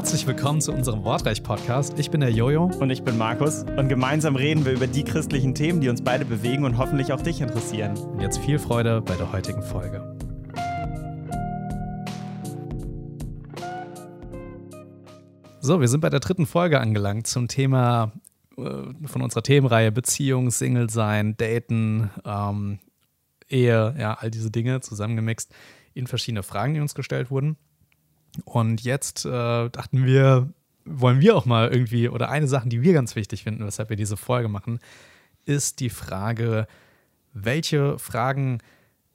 Herzlich willkommen zu unserem Wortreich-Podcast. Ich bin der Jojo. Und ich bin Markus. Und gemeinsam reden wir über die christlichen Themen, die uns beide bewegen und hoffentlich auch dich interessieren. Und jetzt viel Freude bei der heutigen Folge. So, wir sind bei der dritten Folge angelangt zum Thema äh, von unserer Themenreihe Beziehung, Single sein, Daten, ähm, Ehe, ja, all diese Dinge zusammengemixt in verschiedene Fragen, die uns gestellt wurden. Und jetzt äh, dachten wir, wollen wir auch mal irgendwie, oder eine Sache, die wir ganz wichtig finden, weshalb wir diese Folge machen, ist die Frage, welche Fragen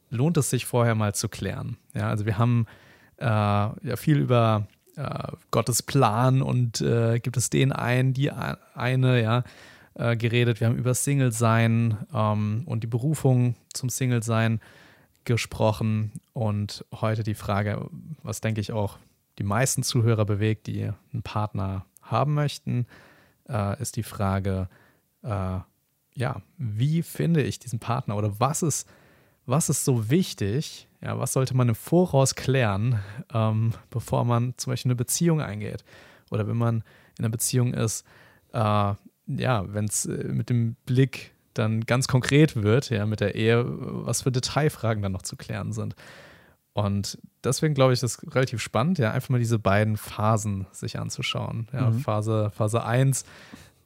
lohnt es sich vorher mal zu klären? Ja, also wir haben äh, ja viel über äh, Gottes Plan und äh, gibt es den einen, die eine, ja, äh, geredet. Wir haben über Single-Sein ähm, und die Berufung zum Single-Sein gesprochen und heute die Frage, was denke ich auch die meisten Zuhörer bewegt, die einen Partner haben möchten, äh, ist die Frage, äh, ja, wie finde ich diesen Partner oder was ist, was ist so wichtig, ja, was sollte man im Voraus klären, ähm, bevor man zum Beispiel eine Beziehung eingeht oder wenn man in einer Beziehung ist, äh, ja, wenn es äh, mit dem Blick dann ganz konkret wird, ja, mit der Ehe, was für Detailfragen dann noch zu klären sind. Und deswegen glaube ich, das ist relativ spannend, ja, einfach mal diese beiden Phasen sich anzuschauen. Ja, mhm. Phase, Phase 1,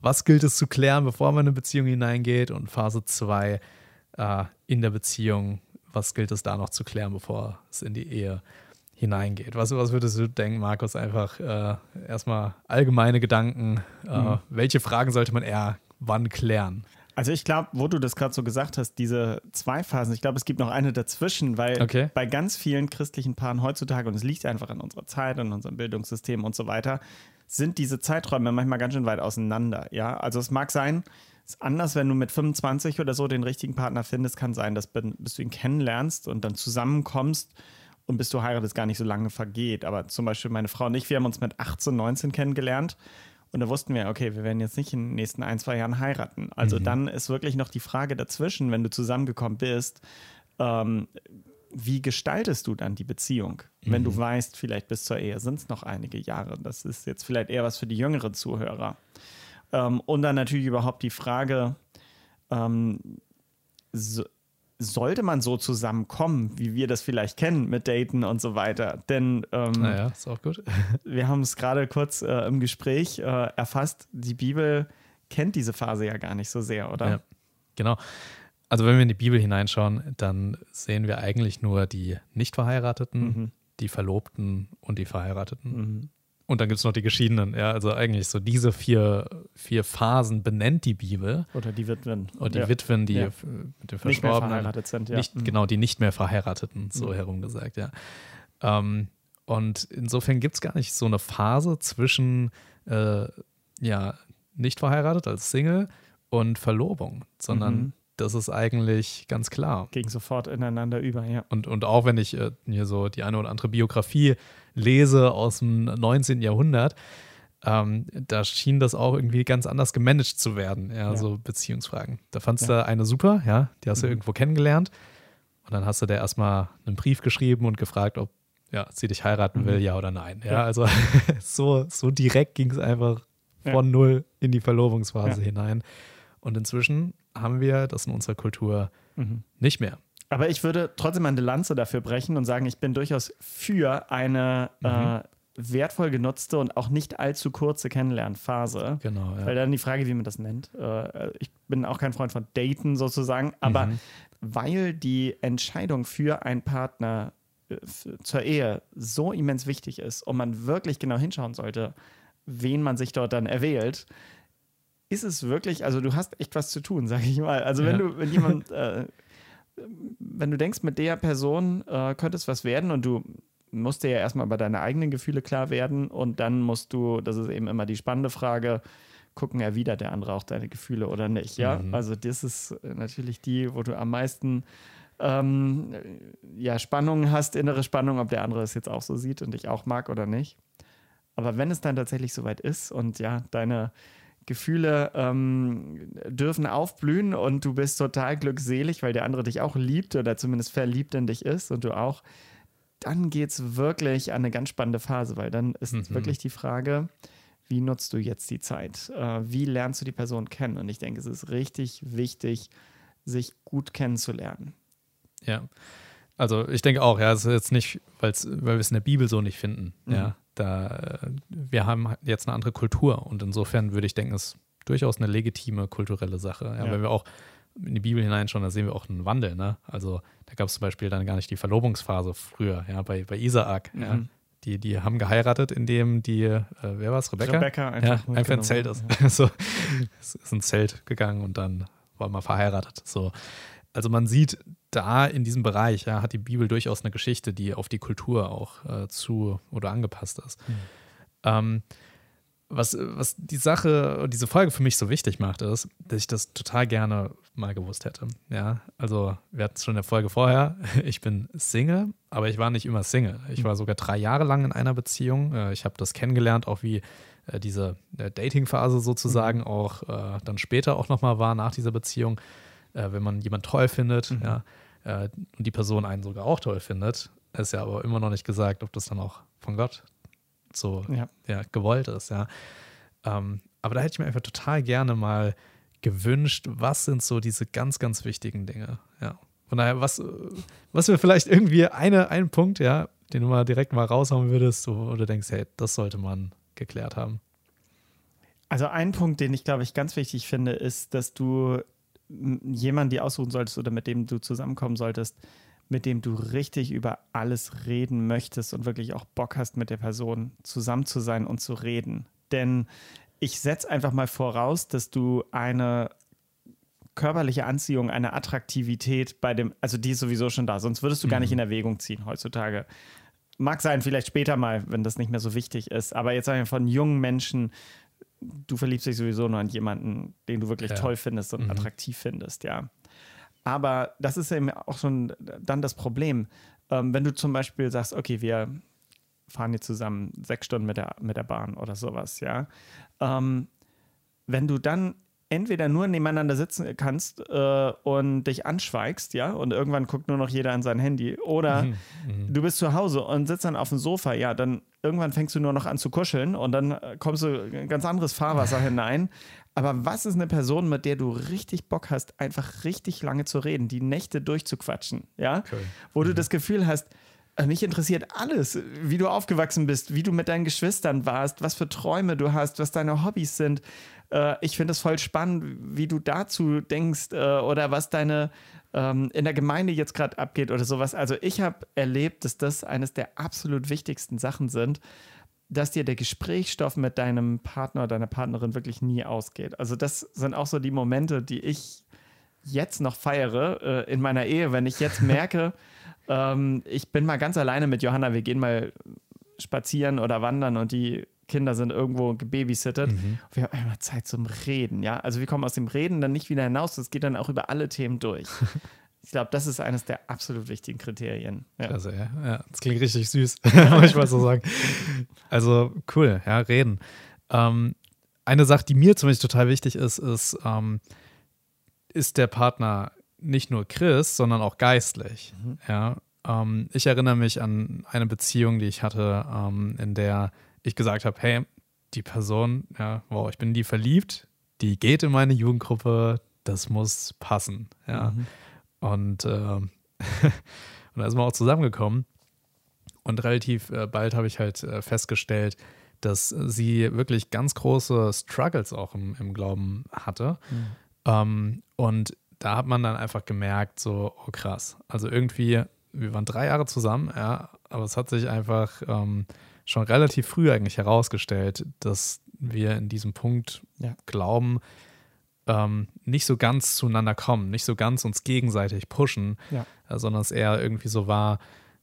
was gilt es zu klären, bevor man in eine Beziehung hineingeht? Und Phase 2, äh, in der Beziehung, was gilt es da noch zu klären, bevor es in die Ehe hineingeht? Was, was würdest du denken, Markus? Einfach äh, erstmal allgemeine Gedanken. Äh, mhm. Welche Fragen sollte man eher wann klären? Also ich glaube, wo du das gerade so gesagt hast, diese zwei Phasen, ich glaube, es gibt noch eine dazwischen, weil okay. bei ganz vielen christlichen Paaren heutzutage, und es liegt einfach in unserer Zeit, in unserem Bildungssystem und so weiter, sind diese Zeiträume manchmal ganz schön weit auseinander. Ja, also es mag sein, es ist anders, wenn du mit 25 oder so den richtigen Partner findest, kann sein, dass bis du ihn kennenlernst und dann zusammenkommst und bis du heiratest gar nicht so lange vergeht. Aber zum Beispiel meine Frau und ich, wir haben uns mit 18, 19 kennengelernt und da wussten wir, okay, wir werden jetzt nicht in den nächsten ein, zwei Jahren heiraten. Also mhm. dann ist wirklich noch die Frage dazwischen, wenn du zusammengekommen bist, ähm, wie gestaltest du dann die Beziehung? Mhm. Wenn du mhm. weißt, vielleicht bis zur Ehe sind es noch einige Jahre. Das ist jetzt vielleicht eher was für die jüngeren Zuhörer. Ähm, und dann natürlich überhaupt die Frage, ähm, so, sollte man so zusammenkommen, wie wir das vielleicht kennen mit Daten und so weiter. Denn ähm, naja, ist auch gut. wir haben es gerade kurz äh, im Gespräch äh, erfasst, die Bibel kennt diese Phase ja gar nicht so sehr, oder? Ja, genau. Also wenn wir in die Bibel hineinschauen, dann sehen wir eigentlich nur die Nicht-Verheirateten, mhm. die Verlobten und die Verheirateten. Mhm. Und dann gibt es noch die Geschiedenen. Ja, also eigentlich so diese vier, vier Phasen benennt die Bibel. Oder die Witwen. Oder die ja. Witwen, die ja. mit dem Verstorbenen. Nicht mehr verheiratet sind, ja. Nicht, mhm. Genau, die nicht mehr Verheirateten, so mhm. herum gesagt, ja. Ähm, und insofern gibt es gar nicht so eine Phase zwischen, äh, ja, nicht verheiratet als Single und Verlobung, sondern mhm. Das ist eigentlich ganz klar. Gegen sofort ineinander über, ja. Und, und auch wenn ich äh, mir so die eine oder andere Biografie lese aus dem 19. Jahrhundert, ähm, da schien das auch irgendwie ganz anders gemanagt zu werden, ja, ja. so Beziehungsfragen. Da fandst ja. du eine super, ja, die hast du mhm. irgendwo kennengelernt und dann hast du der erstmal einen Brief geschrieben und gefragt, ob ja, sie dich heiraten mhm. will, ja oder nein. Ja, ja. also so, so direkt ging es einfach von null in die Verlobungsphase hinein. Und inzwischen haben wir das in unserer Kultur mhm. nicht mehr. Aber ich würde trotzdem eine Lanze dafür brechen und sagen, ich bin durchaus für eine mhm. äh, wertvoll genutzte und auch nicht allzu kurze Kennenlernphase. Genau. Ja. Weil dann die Frage, wie man das nennt. Äh, ich bin auch kein Freund von Daten sozusagen, aber mhm. weil die Entscheidung für einen Partner äh, zur Ehe so immens wichtig ist und man wirklich genau hinschauen sollte, wen man sich dort dann erwählt, ist es wirklich, also du hast echt was zu tun, sage ich mal. Also wenn ja. du, wenn jemand äh, wenn du denkst, mit der Person äh, könnte es was werden und du musst dir ja erstmal über deine eigenen Gefühle klar werden und dann musst du, das ist eben immer die spannende Frage, gucken, erwidert der andere auch deine Gefühle oder nicht, ja? Mhm. Also das ist natürlich die, wo du am meisten ähm, ja, Spannungen hast, innere Spannung, ob der andere es jetzt auch so sieht und dich auch mag oder nicht. Aber wenn es dann tatsächlich soweit ist und ja, deine Gefühle ähm, dürfen aufblühen und du bist total glückselig, weil der andere dich auch liebt oder zumindest verliebt in dich ist und du auch, dann geht es wirklich an eine ganz spannende Phase, weil dann ist mhm. wirklich die Frage, wie nutzt du jetzt die Zeit? Äh, wie lernst du die Person kennen? Und ich denke, es ist richtig wichtig, sich gut kennenzulernen. Ja. Also ich denke auch, ja, es ist jetzt nicht, weil wir es in der Bibel so nicht finden. Mhm. Ja, da wir haben jetzt eine andere Kultur und insofern würde ich denken, es ist durchaus eine legitime kulturelle Sache. Ja, ja. Wenn wir auch in die Bibel hineinschauen, da sehen wir auch einen Wandel. Ne? Also da gab es zum Beispiel dann gar nicht die Verlobungsphase früher, ja, bei, bei Isaak. Mhm. Ja. Die, die haben geheiratet, indem die, äh, wer war es, Rebecca? Rebecca einfach, ja, einfach ein Zelt ist. so, es ist ein Zelt gegangen und dann war man verheiratet. So. Also man sieht da in diesem Bereich, ja, hat die Bibel durchaus eine Geschichte, die auf die Kultur auch äh, zu oder angepasst ist. Mhm. Ähm, was, was die Sache, diese Folge für mich so wichtig macht, ist, dass ich das total gerne mal gewusst hätte. Ja, also wir hatten es schon in der Folge vorher. Ich bin Single, aber ich war nicht immer Single. Ich war sogar drei Jahre lang in einer Beziehung. Äh, ich habe das kennengelernt, auch wie äh, diese äh, Dating-Phase sozusagen auch dann später auch nochmal war nach dieser Beziehung, wenn man jemanden toll findet, mhm. ja, und die Person einen sogar auch toll findet, ist ja aber immer noch nicht gesagt, ob das dann auch von Gott so ja. ja gewollt ist, ja. Ähm, aber da hätte ich mir einfach total gerne mal gewünscht, was sind so diese ganz, ganz wichtigen Dinge, ja. Von daher, was, was wäre vielleicht irgendwie eine, ein Punkt, ja, den du mal direkt mal raushauen würdest, wo du denkst, hey, das sollte man geklärt haben? Also ein Punkt, den ich, glaube ich, ganz wichtig finde, ist, dass du jemanden die aussuchen solltest oder mit dem du zusammenkommen solltest, mit dem du richtig über alles reden möchtest und wirklich auch Bock hast, mit der Person zusammen zu sein und zu reden. Denn ich setze einfach mal voraus, dass du eine körperliche Anziehung, eine Attraktivität bei dem, also die ist sowieso schon da, sonst würdest du mhm. gar nicht mhm. in Erwägung ziehen heutzutage. Mag sein, vielleicht später mal, wenn das nicht mehr so wichtig ist, aber jetzt sagen wir von jungen Menschen, du verliebst dich sowieso nur an jemanden, den du wirklich ja. toll findest und mhm. attraktiv findest, ja. Aber das ist eben auch schon dann das Problem. Ähm, wenn du zum Beispiel sagst, okay, wir fahren jetzt zusammen sechs Stunden mit der, mit der Bahn oder sowas, ja. Ähm, wenn du dann entweder nur nebeneinander sitzen kannst äh, und dich anschweigst, ja, und irgendwann guckt nur noch jeder an sein Handy, oder mhm, mhm. du bist zu Hause und sitzt dann auf dem Sofa, ja, dann irgendwann fängst du nur noch an zu kuscheln und dann äh, kommst du in ein ganz anderes Fahrwasser hinein. Aber was ist eine Person, mit der du richtig Bock hast, einfach richtig lange zu reden, die Nächte durchzuquatschen, ja, okay. wo du mhm. das Gefühl hast, äh, mich interessiert alles, wie du aufgewachsen bist, wie du mit deinen Geschwistern warst, was für Träume du hast, was deine Hobbys sind, äh, ich finde es voll spannend, wie du dazu denkst äh, oder was deine ähm, in der Gemeinde jetzt gerade abgeht oder sowas. Also ich habe erlebt, dass das eines der absolut wichtigsten Sachen sind, dass dir der Gesprächsstoff mit deinem Partner oder deiner Partnerin wirklich nie ausgeht. Also das sind auch so die Momente, die ich jetzt noch feiere äh, in meiner Ehe, wenn ich jetzt merke, ähm, ich bin mal ganz alleine mit Johanna, wir gehen mal spazieren oder wandern und die Kinder sind irgendwo gebabysittet. Mhm. Wir haben einmal Zeit zum Reden, ja. Also wir kommen aus dem Reden dann nicht wieder hinaus. Das geht dann auch über alle Themen durch. Ich glaube, das ist eines der absolut wichtigen Kriterien. Ja. Klasse, ja. ja. Das klingt richtig süß, muss ich mal so sagen. Also cool, ja, reden. Ähm, eine Sache, die mir zum Beispiel total wichtig ist, ist, ähm, ist der Partner nicht nur Chris, sondern auch geistlich. Mhm. Ja. Ähm, ich erinnere mich an eine Beziehung, die ich hatte, ähm, in der ich gesagt habe, hey, die Person, ja, wow, ich bin in die verliebt, die geht in meine Jugendgruppe, das muss passen, ja. Mhm. Und, äh, und da ist man auch zusammengekommen. Und relativ äh, bald habe ich halt äh, festgestellt, dass sie wirklich ganz große Struggles auch im, im Glauben hatte. Mhm. Ähm, und da hat man dann einfach gemerkt, so, oh krass. Also irgendwie, wir waren drei Jahre zusammen, ja, aber es hat sich einfach ähm, schon relativ früh eigentlich herausgestellt, dass wir in diesem Punkt ja. glauben, ähm, nicht so ganz zueinander kommen, nicht so ganz uns gegenseitig pushen, ja. äh, sondern es eher irgendwie so war,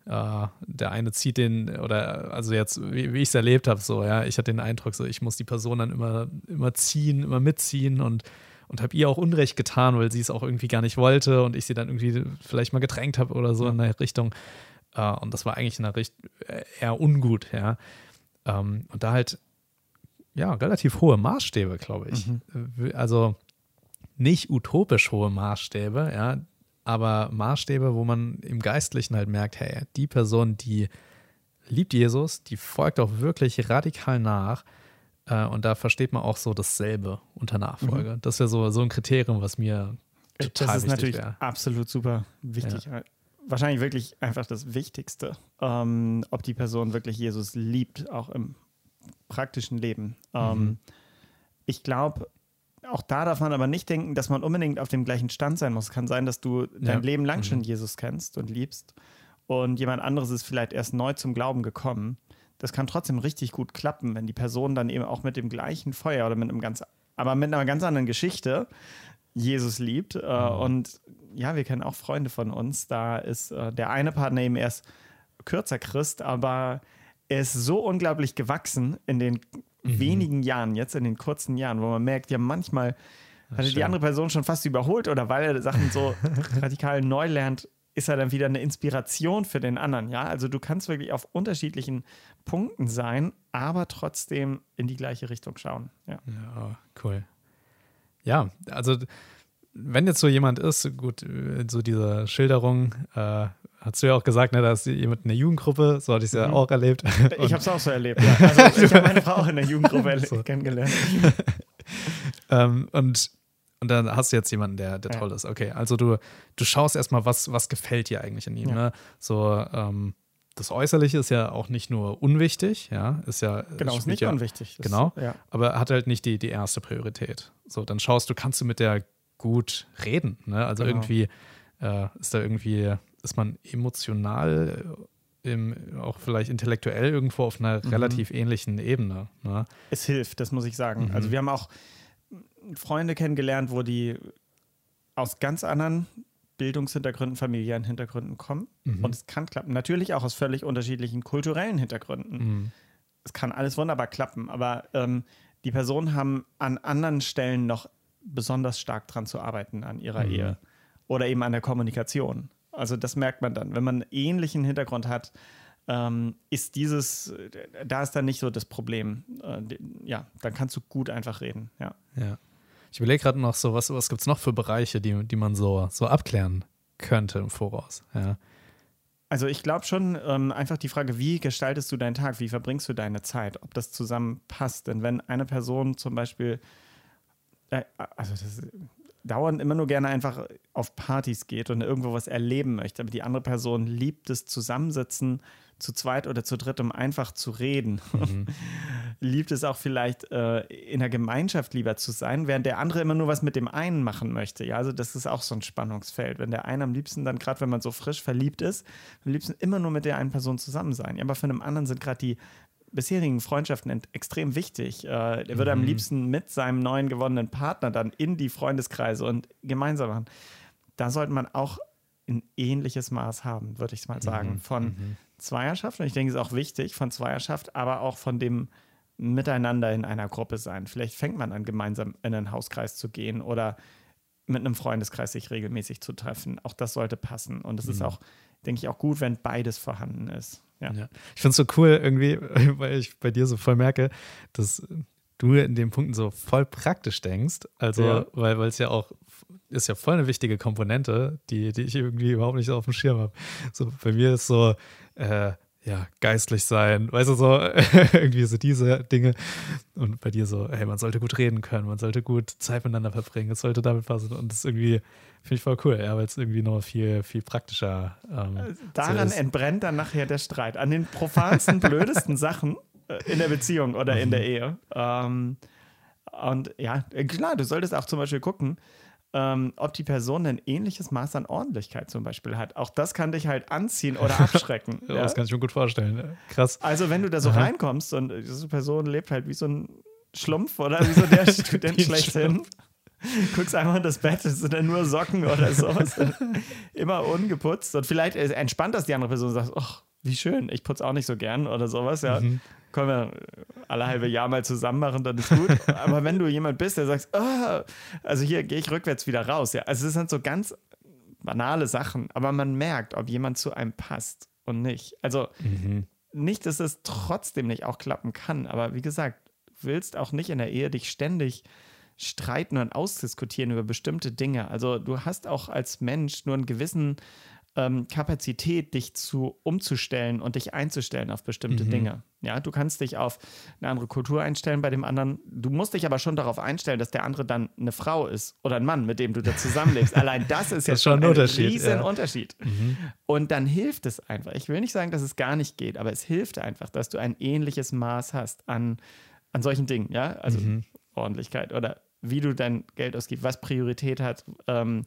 äh, der eine zieht den, oder also jetzt, wie, wie ich es erlebt habe, so, ja, ich hatte den Eindruck, so, ich muss die Person dann immer, immer ziehen, immer mitziehen und und habe ihr auch Unrecht getan, weil sie es auch irgendwie gar nicht wollte und ich sie dann irgendwie vielleicht mal gedrängt habe oder so ja. in der Richtung. Äh, und das war eigentlich in der Richtung äh, eher ungut, ja. Ähm, und da halt, ja, relativ hohe Maßstäbe, glaube ich. Mhm. Also nicht utopisch hohe Maßstäbe, ja. aber Maßstäbe, wo man im Geistlichen halt merkt, hey, die Person, die liebt Jesus, die folgt auch wirklich radikal nach. Äh, und da versteht man auch so dasselbe unter Nachfolge. Mhm. Das wäre so, so ein Kriterium, was mir total Das ist natürlich wär. absolut super wichtig. Ja. Wahrscheinlich wirklich einfach das Wichtigste, ähm, ob die Person wirklich Jesus liebt, auch im praktischen Leben. Ähm, mhm. Ich glaube, auch da darf man aber nicht denken, dass man unbedingt auf dem gleichen Stand sein muss. Es kann sein, dass du dein Leben lang mhm. schon Jesus kennst und liebst und jemand anderes ist vielleicht erst neu zum Glauben gekommen. Das kann trotzdem richtig gut klappen, wenn die Person dann eben auch mit dem gleichen Feuer oder mit einem ganz, aber mit einer ganz anderen Geschichte Jesus liebt. Äh, mhm. Und ja, wir kennen auch Freunde von uns. Da ist äh, der eine Partner eben erst kürzer Christ, aber er ist so unglaublich gewachsen in den mhm. wenigen Jahren, jetzt in den kurzen Jahren, wo man merkt, ja, manchmal hat die andere Person schon fast überholt oder weil er Sachen so radikal neu lernt, ist er dann wieder eine Inspiration für den anderen. Ja, also du kannst wirklich auf unterschiedlichen Punkten sein, aber trotzdem in die gleiche Richtung schauen. Ja, ja cool. Ja, also wenn jetzt so jemand ist, gut, so diese Schilderung, äh, hast du ja auch gesagt, ne, da ist jemand in der Jugendgruppe, so hatte ich es ja mhm. auch erlebt. ich habe es auch so erlebt, ja. Also ich habe meine Frau in der Jugendgruppe so. kennengelernt. ähm, und, und dann hast du jetzt jemanden, der, der ja. toll ist. Okay, also du, du schaust erstmal, was, was gefällt dir eigentlich an ihm. Ja. Ne? So, ähm, das Äußerliche ist ja auch nicht nur unwichtig, ja, ist ja. Genau, ist nicht ja, unwichtig. Genau, ja. aber hat halt nicht die, die erste Priorität. So, dann schaust du, kannst du mit der gut reden, ne? Also genau. irgendwie äh, ist da irgendwie, ist man emotional, äh, im, auch vielleicht intellektuell irgendwo auf einer mhm. relativ ähnlichen Ebene. Ne? Es hilft, das muss ich sagen. Mhm. Also wir haben auch Freunde kennengelernt, wo die aus ganz anderen Bildungshintergründen, familiären Hintergründen kommen. Mhm. Und es kann klappen. Natürlich auch aus völlig unterschiedlichen kulturellen Hintergründen. Mhm. Es kann alles wunderbar klappen, aber ähm, die Personen haben an anderen Stellen noch besonders stark dran zu arbeiten an ihrer mhm. Ehe oder eben an der Kommunikation. Also das merkt man dann. Wenn man einen ähnlichen Hintergrund hat, ähm, ist dieses, da ist dann nicht so das Problem. Äh, ja, dann kannst du gut einfach reden. Ja. ja. Ich überlege gerade noch so, was, was gibt es noch für Bereiche, die, die man so, so abklären könnte im Voraus? Ja. Also ich glaube schon ähm, einfach die Frage, wie gestaltest du deinen Tag, wie verbringst du deine Zeit, ob das zusammenpasst. Denn wenn eine Person zum Beispiel, äh, also das dauernd immer nur gerne einfach auf Partys geht und irgendwo was erleben möchte, aber die andere Person liebt es Zusammensitzen, zu zweit oder zu dritt, um einfach zu reden. Mhm. Liebt es auch vielleicht äh, in der Gemeinschaft lieber zu sein, während der andere immer nur was mit dem einen machen möchte. Ja, also das ist auch so ein Spannungsfeld. Wenn der eine am liebsten dann, gerade wenn man so frisch verliebt ist, am liebsten immer nur mit der einen Person zusammen sein. Ja, aber für einen anderen sind gerade die bisherigen Freundschaften extrem wichtig. Äh, er würde mhm. am liebsten mit seinem neuen gewonnenen Partner dann in die Freundeskreise und gemeinsam machen. Da sollte man auch ein ähnliches Maß haben, würde ich mal sagen, mhm. von mhm. Zweierschaft. Und ich denke, es ist auch wichtig von Zweierschaft, aber auch von dem Miteinander in einer Gruppe sein. Vielleicht fängt man an, gemeinsam in einen Hauskreis zu gehen oder mit einem Freundeskreis sich regelmäßig zu treffen. Auch das sollte passen. Und es mhm. ist auch, denke ich, auch gut, wenn beides vorhanden ist. Ja. ja. Ich finde es so cool irgendwie, weil ich bei dir so voll merke, dass du in den Punkten so voll praktisch denkst. Also, ja. weil es ja auch ist ja voll eine wichtige Komponente, die, die ich irgendwie überhaupt nicht auf dem Schirm habe. So, bei mir ist so, äh, ja, geistlich sein, weißt du, so irgendwie so diese Dinge. Und bei dir so, hey, man sollte gut reden können, man sollte gut Zeit miteinander verbringen, es sollte damit passen. Und das irgendwie, finde ich voll cool, ja, weil es irgendwie noch viel, viel praktischer ähm, äh, Daran so entbrennt dann nachher der Streit. An den profansten, blödesten Sachen in der Beziehung oder in der Ehe. Ähm, und ja, klar, du solltest auch zum Beispiel gucken, ähm, ob die Person ein ähnliches Maß an Ordentlichkeit zum Beispiel hat. Auch das kann dich halt anziehen oder abschrecken. ja, ja? Das kann ich mir gut vorstellen. Krass. Also wenn du da so Aha. reinkommst und diese Person lebt halt wie so ein Schlumpf oder wie so der Student schlechthin. Guckst einfach in das Bett, es sind dann nur Socken oder sowas. Immer ungeputzt. Und vielleicht entspannt das die andere Person und sagt, ach, wie schön, ich putze auch nicht so gern oder sowas. Ja. Mhm können wir alle halbe Jahr mal zusammen machen, dann ist gut. Aber wenn du jemand bist, der sagt, oh, also hier gehe ich rückwärts wieder raus, ja, also es sind so ganz banale Sachen, aber man merkt, ob jemand zu einem passt und nicht. Also mhm. nicht, dass es trotzdem nicht auch klappen kann, aber wie gesagt, willst auch nicht in der Ehe dich ständig streiten und ausdiskutieren über bestimmte Dinge. Also du hast auch als Mensch nur einen gewissen ähm, Kapazität, dich zu umzustellen und dich einzustellen auf bestimmte mhm. Dinge. Ja, du kannst dich auf eine andere Kultur einstellen bei dem anderen. Du musst dich aber schon darauf einstellen, dass der andere dann eine Frau ist oder ein Mann, mit dem du da zusammenlebst. Allein das ist ja schon ein, Unterschied, riesen ja. Unterschied. Mhm. Und dann hilft es einfach. Ich will nicht sagen, dass es gar nicht geht, aber es hilft einfach, dass du ein ähnliches Maß hast an, an solchen Dingen. Ja, also mhm. Ordentlichkeit oder wie du dein Geld ausgibst, was Priorität hat. Ähm,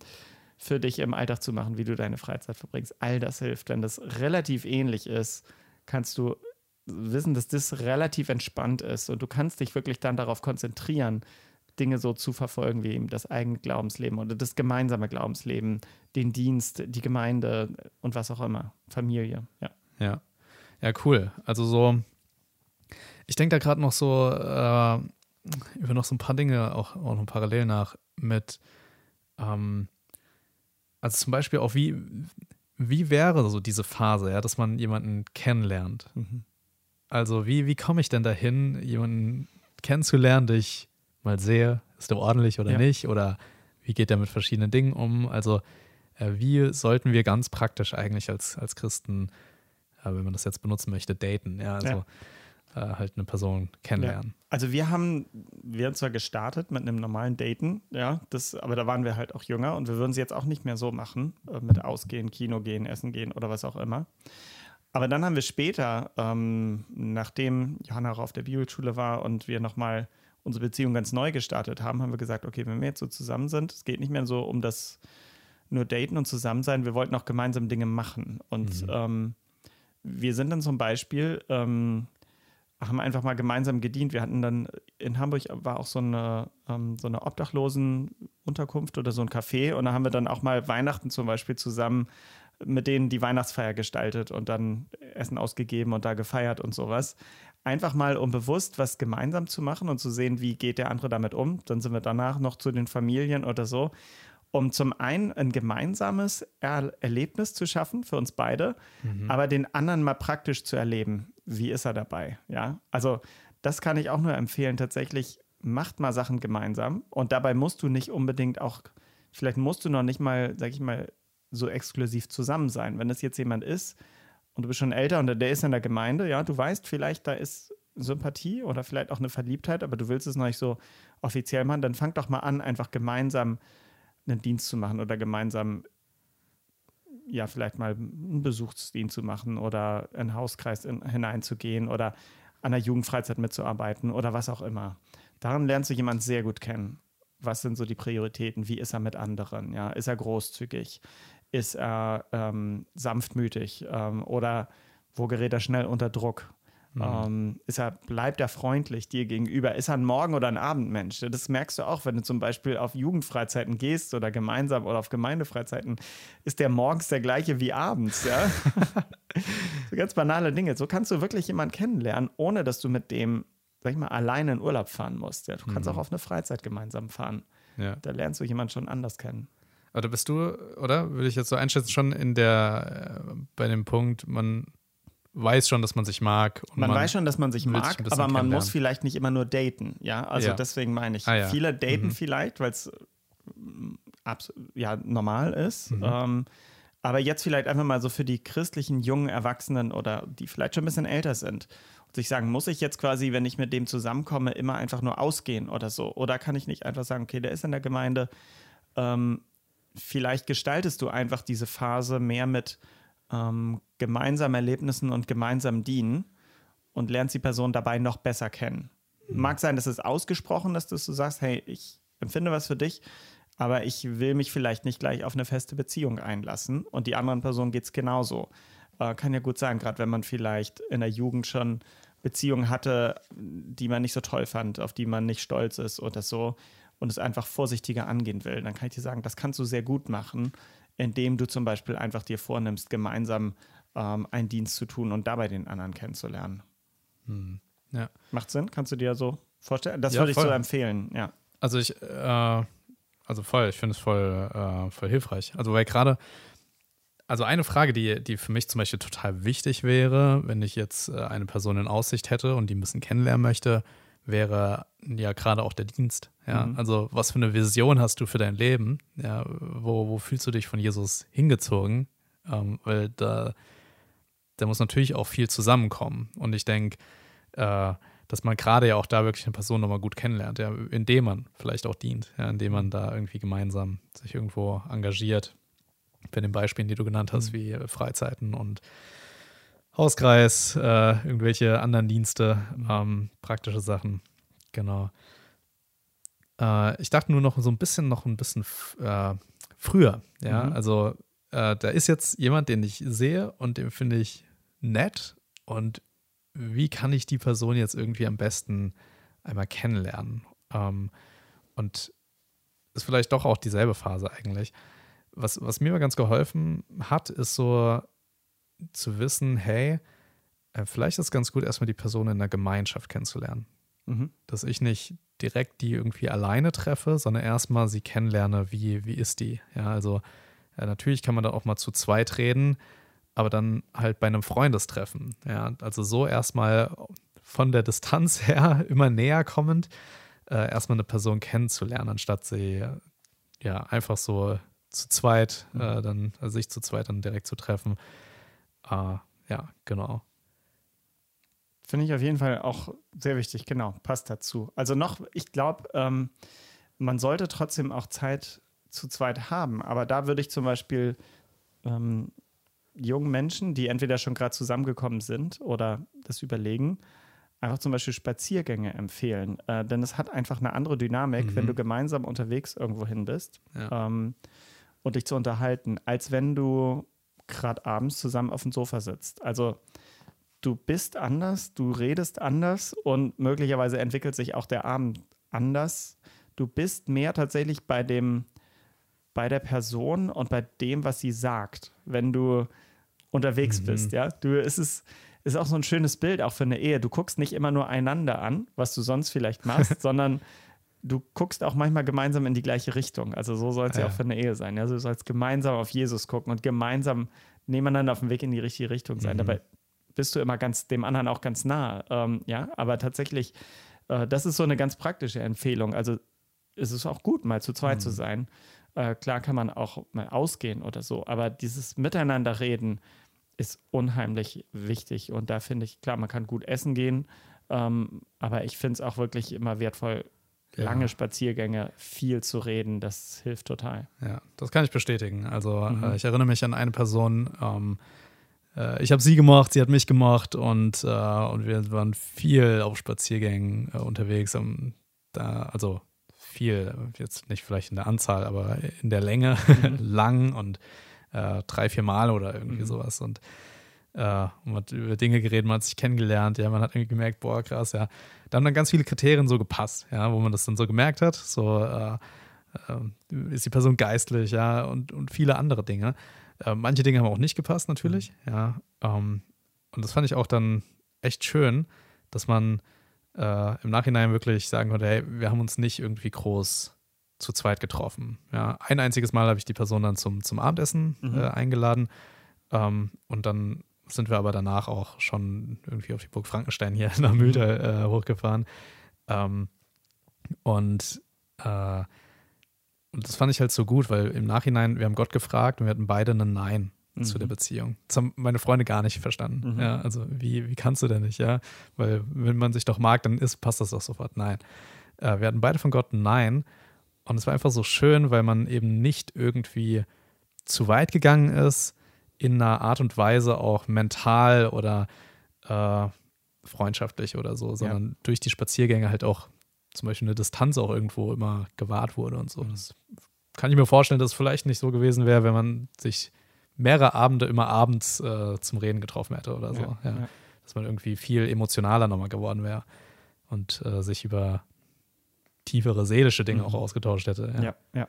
für dich im Alltag zu machen, wie du deine Freizeit verbringst. All das hilft. Wenn das relativ ähnlich ist, kannst du wissen, dass das relativ entspannt ist und du kannst dich wirklich dann darauf konzentrieren, Dinge so zu verfolgen wie eben das eigene Glaubensleben oder das gemeinsame Glaubensleben, den Dienst, die Gemeinde und was auch immer, Familie. Ja, ja, ja cool. Also so, ich denke da gerade noch so äh, über noch so ein paar Dinge auch, auch noch parallel nach mit ähm, also zum Beispiel auch, wie, wie wäre so diese Phase, ja, dass man jemanden kennenlernt? Mhm. Also, wie, wie komme ich denn dahin, jemanden kennenzulernen, den ich mal sehe, ist der ordentlich oder ja. nicht? Oder wie geht der mit verschiedenen Dingen um? Also, äh, wie sollten wir ganz praktisch eigentlich als, als Christen, äh, wenn man das jetzt benutzen möchte, daten? Ja, also. Ja äh, halt eine Person kennenlernen. Ja. Also wir haben, wir haben zwar gestartet mit einem normalen Daten, ja, das, aber da waren wir halt auch jünger und wir würden es jetzt auch nicht mehr so machen, äh, mit Ausgehen, Kino gehen, Essen gehen oder was auch immer. Aber dann haben wir später, ähm, nachdem Johanna auch auf der Bibelschule war und wir nochmal unsere Beziehung ganz neu gestartet haben, haben wir gesagt, okay, wenn wir jetzt so zusammen sind, es geht nicht mehr so um das nur Daten und zusammen sein, wir wollten auch gemeinsam Dinge machen. Und mhm. ähm, wir sind dann zum Beispiel ähm, haben einfach mal gemeinsam gedient. Wir hatten dann in Hamburg war auch so eine, ähm, so eine Obdachlosenunterkunft oder so ein Café und da haben wir dann auch mal Weihnachten zum Beispiel zusammen mit denen die Weihnachtsfeier gestaltet und dann Essen ausgegeben und da gefeiert und sowas. Einfach mal, um bewusst was gemeinsam zu machen und zu sehen, wie geht der andere damit um. Dann sind wir danach noch zu den Familien oder so, um zum einen ein gemeinsames er Erlebnis zu schaffen für uns beide, mhm. aber den anderen mal praktisch zu erleben wie ist er dabei? Ja, also das kann ich auch nur empfehlen. Tatsächlich macht mal Sachen gemeinsam und dabei musst du nicht unbedingt auch, vielleicht musst du noch nicht mal, sag ich mal, so exklusiv zusammen sein. Wenn es jetzt jemand ist und du bist schon älter und der ist in der Gemeinde, ja, du weißt vielleicht, da ist Sympathie oder vielleicht auch eine Verliebtheit, aber du willst es noch nicht so offiziell machen, dann fang doch mal an, einfach gemeinsam einen Dienst zu machen oder gemeinsam ja, vielleicht mal einen Besuchsdienst zu machen oder einen Hauskreis in, hineinzugehen oder an der Jugendfreizeit mitzuarbeiten oder was auch immer. Daran lernst du jemanden sehr gut kennen. Was sind so die Prioritäten? Wie ist er mit anderen? Ja, ist er großzügig? Ist er ähm, sanftmütig? Ähm, oder wo gerät er schnell unter Druck? Mhm. Ähm, ist er, bleibt er freundlich dir gegenüber? Ist er ein Morgen- oder ein Abendmensch? Das merkst du auch, wenn du zum Beispiel auf Jugendfreizeiten gehst oder gemeinsam oder auf Gemeindefreizeiten, ist der morgens der gleiche wie abends. Ja? so ganz banale Dinge. So kannst du wirklich jemanden kennenlernen, ohne dass du mit dem, sag ich mal, alleine in Urlaub fahren musst. Ja? Du kannst mhm. auch auf eine Freizeit gemeinsam fahren. Ja. Da lernst du jemanden schon anders kennen. Oder bist du, oder? Würde ich jetzt so einschätzen, schon in der, äh, bei dem Punkt, man weiß schon, dass man sich mag. Man, man, weiß schon, dass man sich mag, aber man muss vielleicht nicht immer nur daten. Ja, also ja. deswegen meine ich. Ah, ja. Viele daten mhm. vielleicht, weil es ja normal ist. Mhm. Ähm, aber jetzt vielleicht einfach mal so für die christlichen jungen Erwachsenen oder die vielleicht schon ein bisschen älter sind und sich sagen, muss ich jetzt quasi, wenn ich mit dem zusammenkomme, immer einfach nur ausgehen oder so? Oder kann ich nicht einfach sagen, okay, der ist in der Gemeinde. Ähm, vielleicht gestaltest du einfach diese Phase mehr mit ähm, gemeinsamen Erlebnissen und gemeinsam dienen und lernst die Person dabei noch besser kennen. Mhm. Mag sein, dass es ausgesprochen ist, dass du sagst, hey, ich empfinde was für dich, aber ich will mich vielleicht nicht gleich auf eine feste Beziehung einlassen und die anderen Person geht es genauso. Äh, kann ja gut sein, gerade wenn man vielleicht in der Jugend schon Beziehungen hatte, die man nicht so toll fand, auf die man nicht stolz ist oder so und es einfach vorsichtiger angehen will, dann kann ich dir sagen, das kannst du sehr gut machen, indem du zum Beispiel einfach dir vornimmst, gemeinsam ähm, einen Dienst zu tun und dabei den anderen kennenzulernen. Hm. Ja. Macht Sinn? Kannst du dir so vorstellen? Das ja, würde ich so empfehlen, ja. Also ich, äh, also voll, ich finde es voll, äh, voll hilfreich. Also weil gerade, also eine Frage, die, die für mich zum Beispiel total wichtig wäre, wenn ich jetzt äh, eine Person in Aussicht hätte und die ein bisschen kennenlernen möchte, wäre ja gerade auch der Dienst. Ja, mhm. also was für eine Vision hast du für dein Leben? Ja, wo, wo fühlst du dich von Jesus hingezogen? Ähm, weil da, da muss natürlich auch viel zusammenkommen. Und ich denke, äh, dass man gerade ja auch da wirklich eine Person nochmal gut kennenlernt, ja, indem man vielleicht auch dient, ja, indem man da irgendwie gemeinsam sich irgendwo engagiert. Bei den Beispielen, die du genannt hast, mhm. wie Freizeiten und Hauskreis, äh, irgendwelche anderen Dienste, ähm, praktische Sachen. Genau. Äh, ich dachte nur noch so ein bisschen, noch ein bisschen äh, früher. Ja, mhm. also äh, da ist jetzt jemand, den ich sehe und den finde ich nett und wie kann ich die Person jetzt irgendwie am besten einmal kennenlernen? Ähm, und ist vielleicht doch auch dieselbe Phase eigentlich. Was, was mir ganz geholfen hat, ist so zu wissen, hey, äh, vielleicht ist es ganz gut, erstmal die Person in der Gemeinschaft kennenzulernen. Mhm. Dass ich nicht direkt die irgendwie alleine treffe, sondern erstmal sie kennenlerne, wie, wie ist die. Ja, also ja, natürlich kann man da auch mal zu zweit reden, aber dann halt bei einem Freundestreffen. Ja, also so erstmal von der Distanz her immer näher kommend, äh, erstmal eine Person kennenzulernen, anstatt sie ja einfach so zu zweit, mhm. äh, dann, also sich zu zweit dann direkt zu treffen. Ah, ja, genau. Finde ich auf jeden Fall auch sehr wichtig, genau, passt dazu. Also noch, ich glaube, ähm, man sollte trotzdem auch Zeit zu zweit haben, aber da würde ich zum Beispiel ähm, jungen Menschen, die entweder schon gerade zusammengekommen sind oder das überlegen, einfach zum Beispiel Spaziergänge empfehlen. Äh, denn es hat einfach eine andere Dynamik, mhm. wenn du gemeinsam unterwegs irgendwo hin bist ja. ähm, und dich zu unterhalten, als wenn du gerade abends zusammen auf dem Sofa sitzt. Also du bist anders, du redest anders und möglicherweise entwickelt sich auch der Abend anders. Du bist mehr tatsächlich bei dem, bei der Person und bei dem, was sie sagt, wenn du unterwegs mhm. bist. Ja, du es ist ist auch so ein schönes Bild auch für eine Ehe. Du guckst nicht immer nur einander an, was du sonst vielleicht machst, sondern du guckst auch manchmal gemeinsam in die gleiche Richtung. Also so soll es ja. ja. auch für eine Ehe sein. Also du sollst gemeinsam auf Jesus gucken und gemeinsam nebeneinander auf dem Weg in die richtige Richtung sein. Mhm. Dabei bist du immer ganz dem anderen auch ganz nah. Ähm, ja, aber tatsächlich, äh, das ist so eine ganz praktische Empfehlung. Also es ist auch gut, mal zu zweit mhm. zu sein. Äh, klar kann man auch mal ausgehen oder so, aber dieses Miteinander reden ist unheimlich wichtig. Und da finde ich, klar, man kann gut essen gehen, ähm, aber ich finde es auch wirklich immer wertvoll, lange Spaziergänge, viel zu reden, das hilft total. Ja, das kann ich bestätigen. Also mhm. äh, ich erinnere mich an eine Person, ähm, äh, ich habe sie gemacht, sie hat mich gemacht und, äh, und wir waren viel auf Spaziergängen äh, unterwegs. Um, da, also viel, jetzt nicht vielleicht in der Anzahl, aber in der Länge, mhm. lang und äh, drei, vier Mal oder irgendwie mhm. sowas. Und äh, man hat über Dinge geredet, man hat sich kennengelernt, ja, man hat irgendwie gemerkt, boah, krass, ja. Da haben dann ganz viele Kriterien so gepasst, ja, wo man das dann so gemerkt hat, so äh, äh, ist die Person geistlich, ja, und, und viele andere Dinge. Äh, manche Dinge haben auch nicht gepasst, natürlich, mhm. ja. Ähm, und das fand ich auch dann echt schön, dass man äh, im Nachhinein wirklich sagen konnte, hey, wir haben uns nicht irgendwie groß zu zweit getroffen. Ja, ein einziges Mal habe ich die Person dann zum, zum Abendessen mhm. äh, eingeladen. Ähm, und dann sind wir aber danach auch schon irgendwie auf die Burg Frankenstein hier nach mhm. äh, hochgefahren. Ähm, und, äh, und das fand ich halt so gut, weil im Nachhinein, wir haben Gott gefragt und wir hatten beide ein Nein mhm. zu der mhm. Beziehung. Das haben meine Freunde gar nicht verstanden. Mhm. Ja, also wie, wie kannst du denn nicht, ja? Weil wenn man sich doch mag, dann ist, passt das doch sofort. Nein. Äh, wir hatten beide von Gott ein Nein. Und es war einfach so schön, weil man eben nicht irgendwie zu weit gegangen ist, in einer Art und Weise auch mental oder äh, freundschaftlich oder so, sondern ja. durch die Spaziergänge halt auch zum Beispiel eine Distanz auch irgendwo immer gewahrt wurde und so. Mhm. Das kann ich mir vorstellen, dass es vielleicht nicht so gewesen wäre, wenn man sich mehrere Abende immer abends äh, zum Reden getroffen hätte oder so. Ja, ja. Dass man irgendwie viel emotionaler nochmal geworden wäre und äh, sich über tiefere seelische Dinge mhm. auch ausgetauscht hätte. Ja, ja.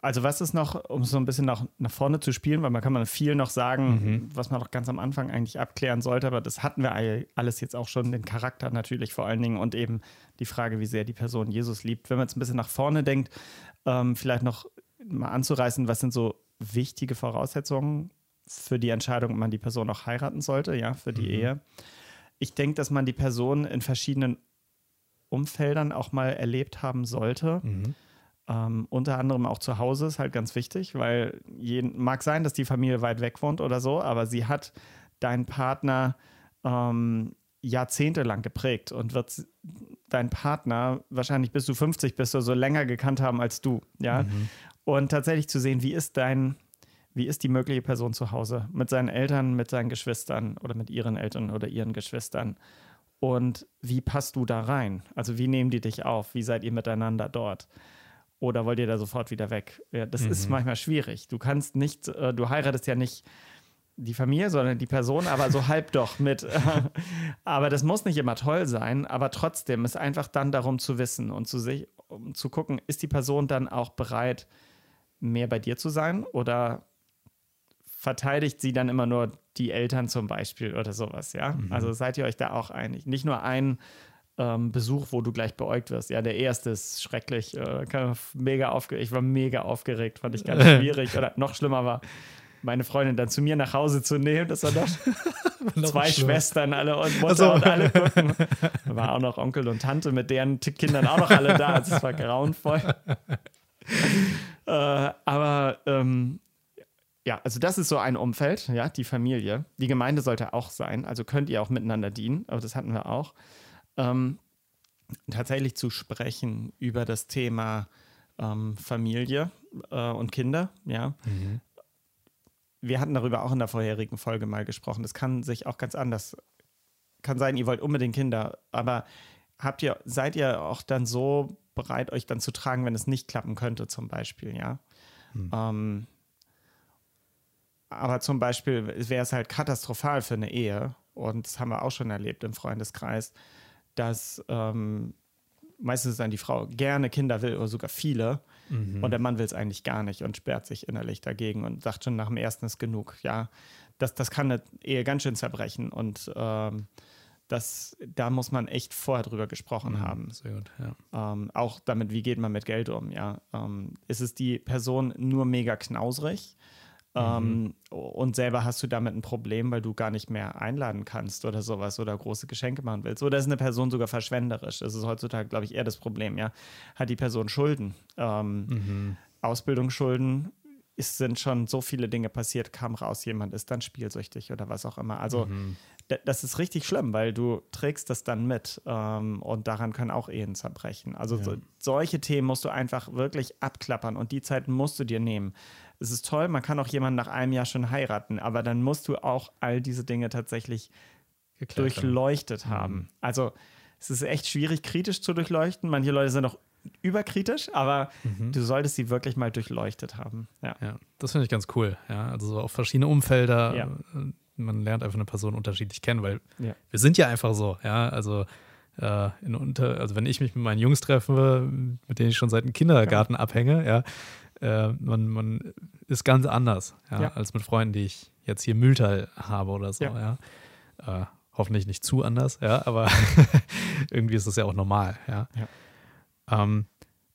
Also was ist noch, um so ein bisschen nach, nach vorne zu spielen, weil man kann man viel noch sagen, mhm. was man doch ganz am Anfang eigentlich abklären sollte, aber das hatten wir alles jetzt auch schon, den Charakter natürlich vor allen Dingen und eben die Frage, wie sehr die Person Jesus liebt. Wenn man jetzt ein bisschen nach vorne denkt, ähm, vielleicht noch mal anzureißen, was sind so wichtige Voraussetzungen für die Entscheidung, ob man die Person auch heiraten sollte, ja, für die mhm. Ehe. Ich denke, dass man die Person in verschiedenen Umfeldern auch mal erlebt haben sollte. Mhm. Ähm, unter anderem auch zu Hause ist halt ganz wichtig, weil jeden, mag sein, dass die Familie weit weg wohnt oder so, aber sie hat deinen Partner ähm, jahrzehntelang geprägt und wird dein Partner wahrscheinlich bis du 50 bist oder so länger gekannt haben als du, ja. Mhm. Und tatsächlich zu sehen, wie ist dein, wie ist die mögliche Person zu Hause mit seinen Eltern, mit seinen Geschwistern oder mit ihren Eltern oder ihren Geschwistern und wie passt du da rein? Also wie nehmen die dich auf? Wie seid ihr miteinander dort? Oder wollt ihr da sofort wieder weg? Ja, das mhm. ist manchmal schwierig. Du kannst nicht, äh, du heiratest ja nicht die Familie, sondern die Person, aber so halb doch mit. aber das muss nicht immer toll sein, aber trotzdem ist einfach dann darum zu wissen und zu sich, um zu gucken, ist die Person dann auch bereit, mehr bei dir zu sein oder verteidigt sie dann immer nur die Eltern zum Beispiel oder sowas, ja? Mhm. Also seid ihr euch da auch einig? Nicht nur ein ähm, Besuch, wo du gleich beäugt wirst. Ja, der erste ist schrecklich, äh, mega aufgeregt. Ich war mega aufgeregt, fand ich ganz schwierig. Oder noch schlimmer war, meine Freundin dann zu mir nach Hause zu nehmen. Das war doch zwei Schwestern, alle und Mutter also. und alle gucken. Da war auch noch Onkel und Tante mit deren Kindern auch noch alle da. Also es war grauenvoll. äh, aber ähm, ja, also das ist so ein Umfeld, ja, die Familie. Die Gemeinde sollte auch sein, also könnt ihr auch miteinander dienen, aber das hatten wir auch. Ähm, tatsächlich zu sprechen über das Thema ähm, Familie äh, und Kinder, ja. Mhm wir hatten darüber auch in der vorherigen Folge mal gesprochen. Das kann sich auch ganz anders. Kann sein, ihr wollt unbedingt Kinder, aber habt ihr, seid ihr auch dann so bereit, euch dann zu tragen, wenn es nicht klappen könnte, zum Beispiel, ja? Hm. Ähm, aber zum Beispiel wäre es halt katastrophal für eine Ehe, und das haben wir auch schon erlebt im Freundeskreis, dass ähm, meistens dann die Frau gerne Kinder will oder sogar viele Mhm. Und der Mann will es eigentlich gar nicht und sperrt sich innerlich dagegen und sagt schon nach dem ersten ist genug. Ja, das, das kann eine Ehe ganz schön zerbrechen und ähm, das, da muss man echt vorher drüber gesprochen mhm, haben. Sehr gut, ja. Ähm, auch damit, wie geht man mit Geld um, ja. Ähm, ist es die Person nur mega knausrig? Mhm. Ähm, und selber hast du damit ein Problem, weil du gar nicht mehr einladen kannst oder sowas oder große Geschenke machen willst. Oder ist eine Person sogar verschwenderisch? Das ist heutzutage, glaube ich, eher das Problem, ja. Hat die Person Schulden? Ähm, mhm. Ausbildungsschulden, es sind schon so viele Dinge passiert, kam raus, jemand ist dann spielsüchtig oder was auch immer. Also mhm. das ist richtig schlimm, weil du trägst das dann mit ähm, und daran können auch Ehen zerbrechen. Also ja. so, solche Themen musst du einfach wirklich abklappern und die Zeit musst du dir nehmen es ist toll, man kann auch jemanden nach einem Jahr schon heiraten, aber dann musst du auch all diese Dinge tatsächlich Geklärt durchleuchtet haben. haben. Mhm. Also es ist echt schwierig, kritisch zu durchleuchten. Manche Leute sind auch überkritisch, aber mhm. du solltest sie wirklich mal durchleuchtet haben. Ja, ja das finde ich ganz cool. Ja, also so auf verschiedene Umfelder. Ja. Äh, man lernt einfach eine Person unterschiedlich kennen, weil ja. wir sind ja einfach so. Ja, also äh, in unter, also wenn ich mich mit meinen Jungs treffe, mit denen ich schon seit dem Kindergarten abhänge, ja, äh, man, man ist ganz anders, ja, ja, als mit Freunden, die ich jetzt hier Mühltal habe oder so, ja. Äh, hoffentlich nicht zu anders, ja, aber irgendwie ist das ja auch normal, ja. Ja, ähm,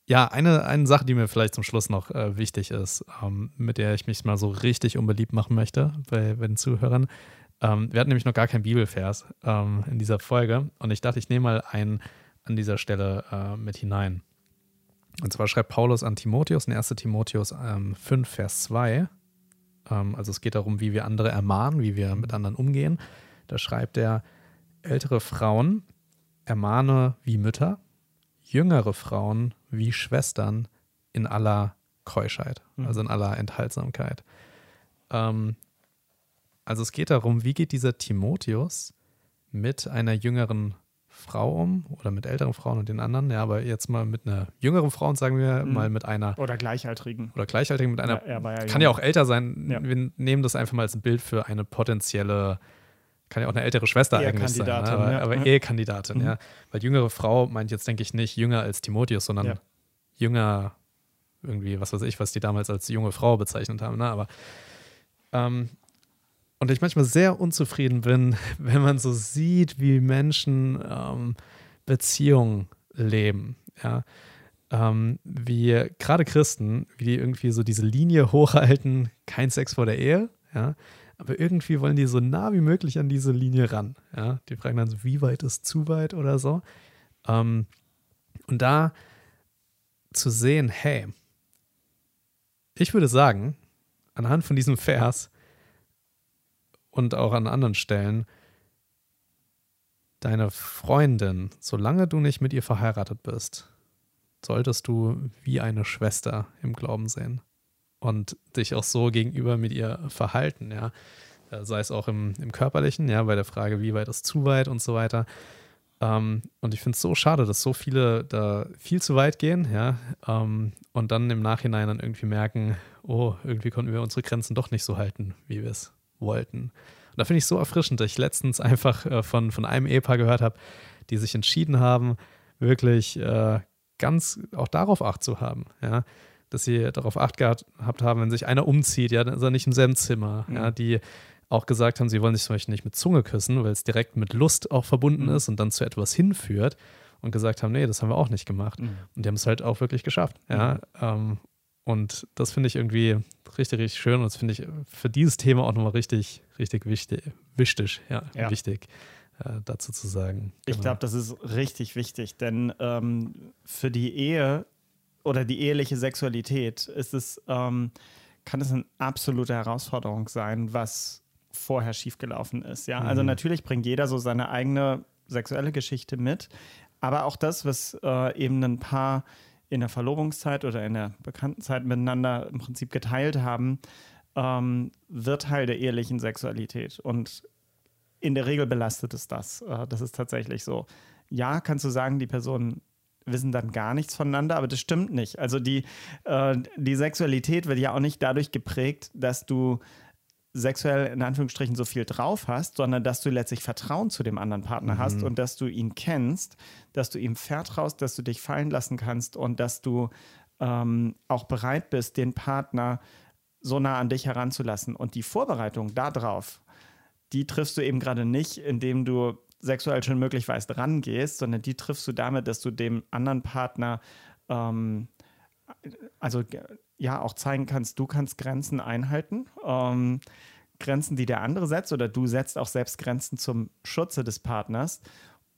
ja eine, eine Sache, die mir vielleicht zum Schluss noch äh, wichtig ist, ähm, mit der ich mich mal so richtig unbeliebt machen möchte bei, bei den Zuhörern. Ähm, wir hatten nämlich noch gar keinen Bibelvers ähm, in dieser Folge und ich dachte, ich nehme mal einen an dieser Stelle äh, mit hinein. Und zwar schreibt Paulus an Timotheus in 1. Timotheus ähm, 5, Vers 2. Ähm, also es geht darum, wie wir andere ermahnen, wie wir mit anderen umgehen. Da schreibt er, ältere Frauen ermahne wie Mütter, jüngere Frauen wie Schwestern in aller Keuschheit, mhm. also in aller Enthaltsamkeit. Ähm, also es geht darum, wie geht dieser Timotheus mit einer jüngeren Frau um oder mit älteren Frauen und den anderen. Ja, aber jetzt mal mit einer jüngeren Frau und sagen wir mhm. mal mit einer. Oder Gleichaltrigen. Oder Gleichaltrigen mit einer. Ja, ja kann ja auch älter sein. Ja. Wir nehmen das einfach mal als ein Bild für eine potenzielle. Kann ja auch eine ältere Schwester eigentlich sein. Ne? Aber, ja. aber Ehekandidatin, mhm. ja. Weil jüngere Frau meint jetzt, denke ich, nicht jünger als Timotheus, sondern jünger irgendwie, was weiß ich, was die damals als junge Frau bezeichnet haben. Ne? Aber ähm, und ich manchmal sehr unzufrieden bin, wenn man so sieht, wie Menschen ähm, Beziehungen leben. Ja. Ähm, wie gerade Christen, wie die irgendwie so diese Linie hochhalten, kein Sex vor der Ehe, ja. Aber irgendwie wollen die so nah wie möglich an diese Linie ran. Ja. Die fragen dann so, wie weit ist zu weit oder so. Ähm, Und da zu sehen, hey, ich würde sagen, anhand von diesem Vers und auch an anderen Stellen, deine Freundin, solange du nicht mit ihr verheiratet bist, solltest du wie eine Schwester im Glauben sehen und dich auch so gegenüber mit ihr verhalten, ja. Äh, sei es auch im, im körperlichen, ja, bei der Frage, wie weit ist zu weit und so weiter. Ähm, und ich finde es so schade, dass so viele da viel zu weit gehen, ja, ähm, und dann im Nachhinein dann irgendwie merken, oh, irgendwie konnten wir unsere Grenzen doch nicht so halten, wie wir es wollten. Und da finde ich so erfrischend, dass ich letztens einfach äh, von, von einem Ehepaar gehört habe, die sich entschieden haben, wirklich äh, ganz auch darauf Acht zu haben, ja, dass sie darauf Acht gehabt haben, wenn sich einer umzieht, ja, dann ist er nicht im selben Zimmer, mhm. ja, die auch gesagt haben, sie wollen sich zum Beispiel nicht mit Zunge küssen, weil es direkt mit Lust auch verbunden mhm. ist und dann zu etwas hinführt und gesagt haben, nee, das haben wir auch nicht gemacht. Mhm. Und die haben es halt auch wirklich geschafft. Ja, mhm. ähm, und das finde ich irgendwie richtig, richtig schön und das finde ich für dieses Thema auch nochmal richtig, richtig wichtig, wichtig, ja, ja. wichtig äh, dazu zu sagen. Genau. Ich glaube, das ist richtig wichtig, denn ähm, für die Ehe oder die eheliche Sexualität ist es, ähm, kann es eine absolute Herausforderung sein, was vorher schiefgelaufen ist. Ja, also mhm. also natürlich bringt jeder so seine eigene sexuelle Geschichte mit, aber auch das, was äh, eben ein Paar in der Verlobungszeit oder in der Bekanntenzeit miteinander im Prinzip geteilt haben, ähm, wird Teil der ehelichen Sexualität. Und in der Regel belastet es das. Äh, das ist tatsächlich so. Ja, kannst du sagen, die Personen wissen dann gar nichts voneinander, aber das stimmt nicht. Also die, äh, die Sexualität wird ja auch nicht dadurch geprägt, dass du sexuell in Anführungsstrichen so viel drauf hast, sondern dass du letztlich Vertrauen zu dem anderen Partner mhm. hast und dass du ihn kennst, dass du ihm vertraust, dass du dich fallen lassen kannst und dass du ähm, auch bereit bist, den Partner so nah an dich heranzulassen. Und die Vorbereitung darauf, die triffst du eben gerade nicht, indem du sexuell schon möglich weißt, rangehst, sondern die triffst du damit, dass du dem anderen Partner ähm, also ja auch zeigen kannst, du kannst Grenzen einhalten. Ähm, Grenzen, die der andere setzt, oder du setzt auch selbst Grenzen zum Schutze des Partners.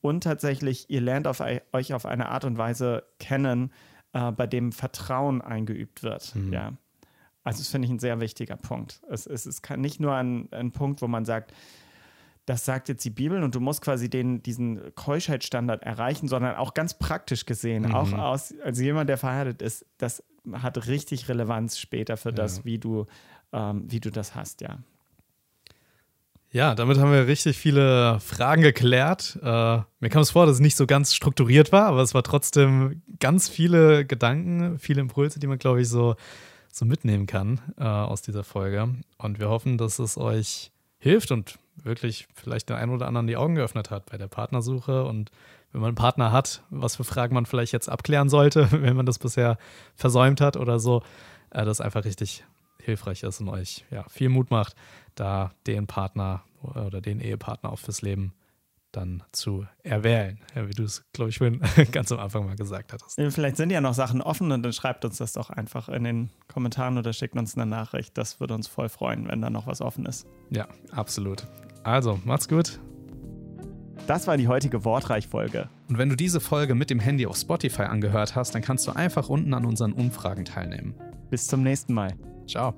Und tatsächlich, ihr lernt auf, euch auf eine Art und Weise kennen, äh, bei dem Vertrauen eingeübt wird. Mhm. Ja. Also, das finde ich ein sehr wichtiger Punkt. Es, es ist nicht nur ein, ein Punkt, wo man sagt, das sagt jetzt die Bibel und du musst quasi den, diesen Keuschheitsstandard erreichen, sondern auch ganz praktisch gesehen, mhm. auch aus, als jemand, der verheiratet ist, das hat richtig Relevanz später für ja. das, wie du, ähm, wie du das hast, ja. Ja, damit haben wir richtig viele Fragen geklärt. Äh, mir kam es vor, dass es nicht so ganz strukturiert war, aber es war trotzdem ganz viele Gedanken, viele Impulse, die man, glaube ich, so, so mitnehmen kann äh, aus dieser Folge. Und wir hoffen, dass es euch hilft und wirklich vielleicht der einen oder anderen die Augen geöffnet hat bei der Partnersuche und wenn man einen Partner hat, was für Fragen man vielleicht jetzt abklären sollte, wenn man das bisher versäumt hat oder so, äh, das einfach richtig hilfreich ist und euch ja, viel Mut macht, da den Partner oder den Ehepartner auch fürs Leben dann zu erwählen, ja, wie du es, glaube ich, vorhin ganz am Anfang mal gesagt hattest. Vielleicht sind ja noch Sachen offen und dann schreibt uns das doch einfach in den Kommentaren oder schickt uns eine Nachricht. Das würde uns voll freuen, wenn da noch was offen ist. Ja, absolut. Also, macht's gut. Das war die heutige Wortreich-Folge. Und wenn du diese Folge mit dem Handy auf Spotify angehört hast, dann kannst du einfach unten an unseren Umfragen teilnehmen. Bis zum nächsten Mal. Ciao.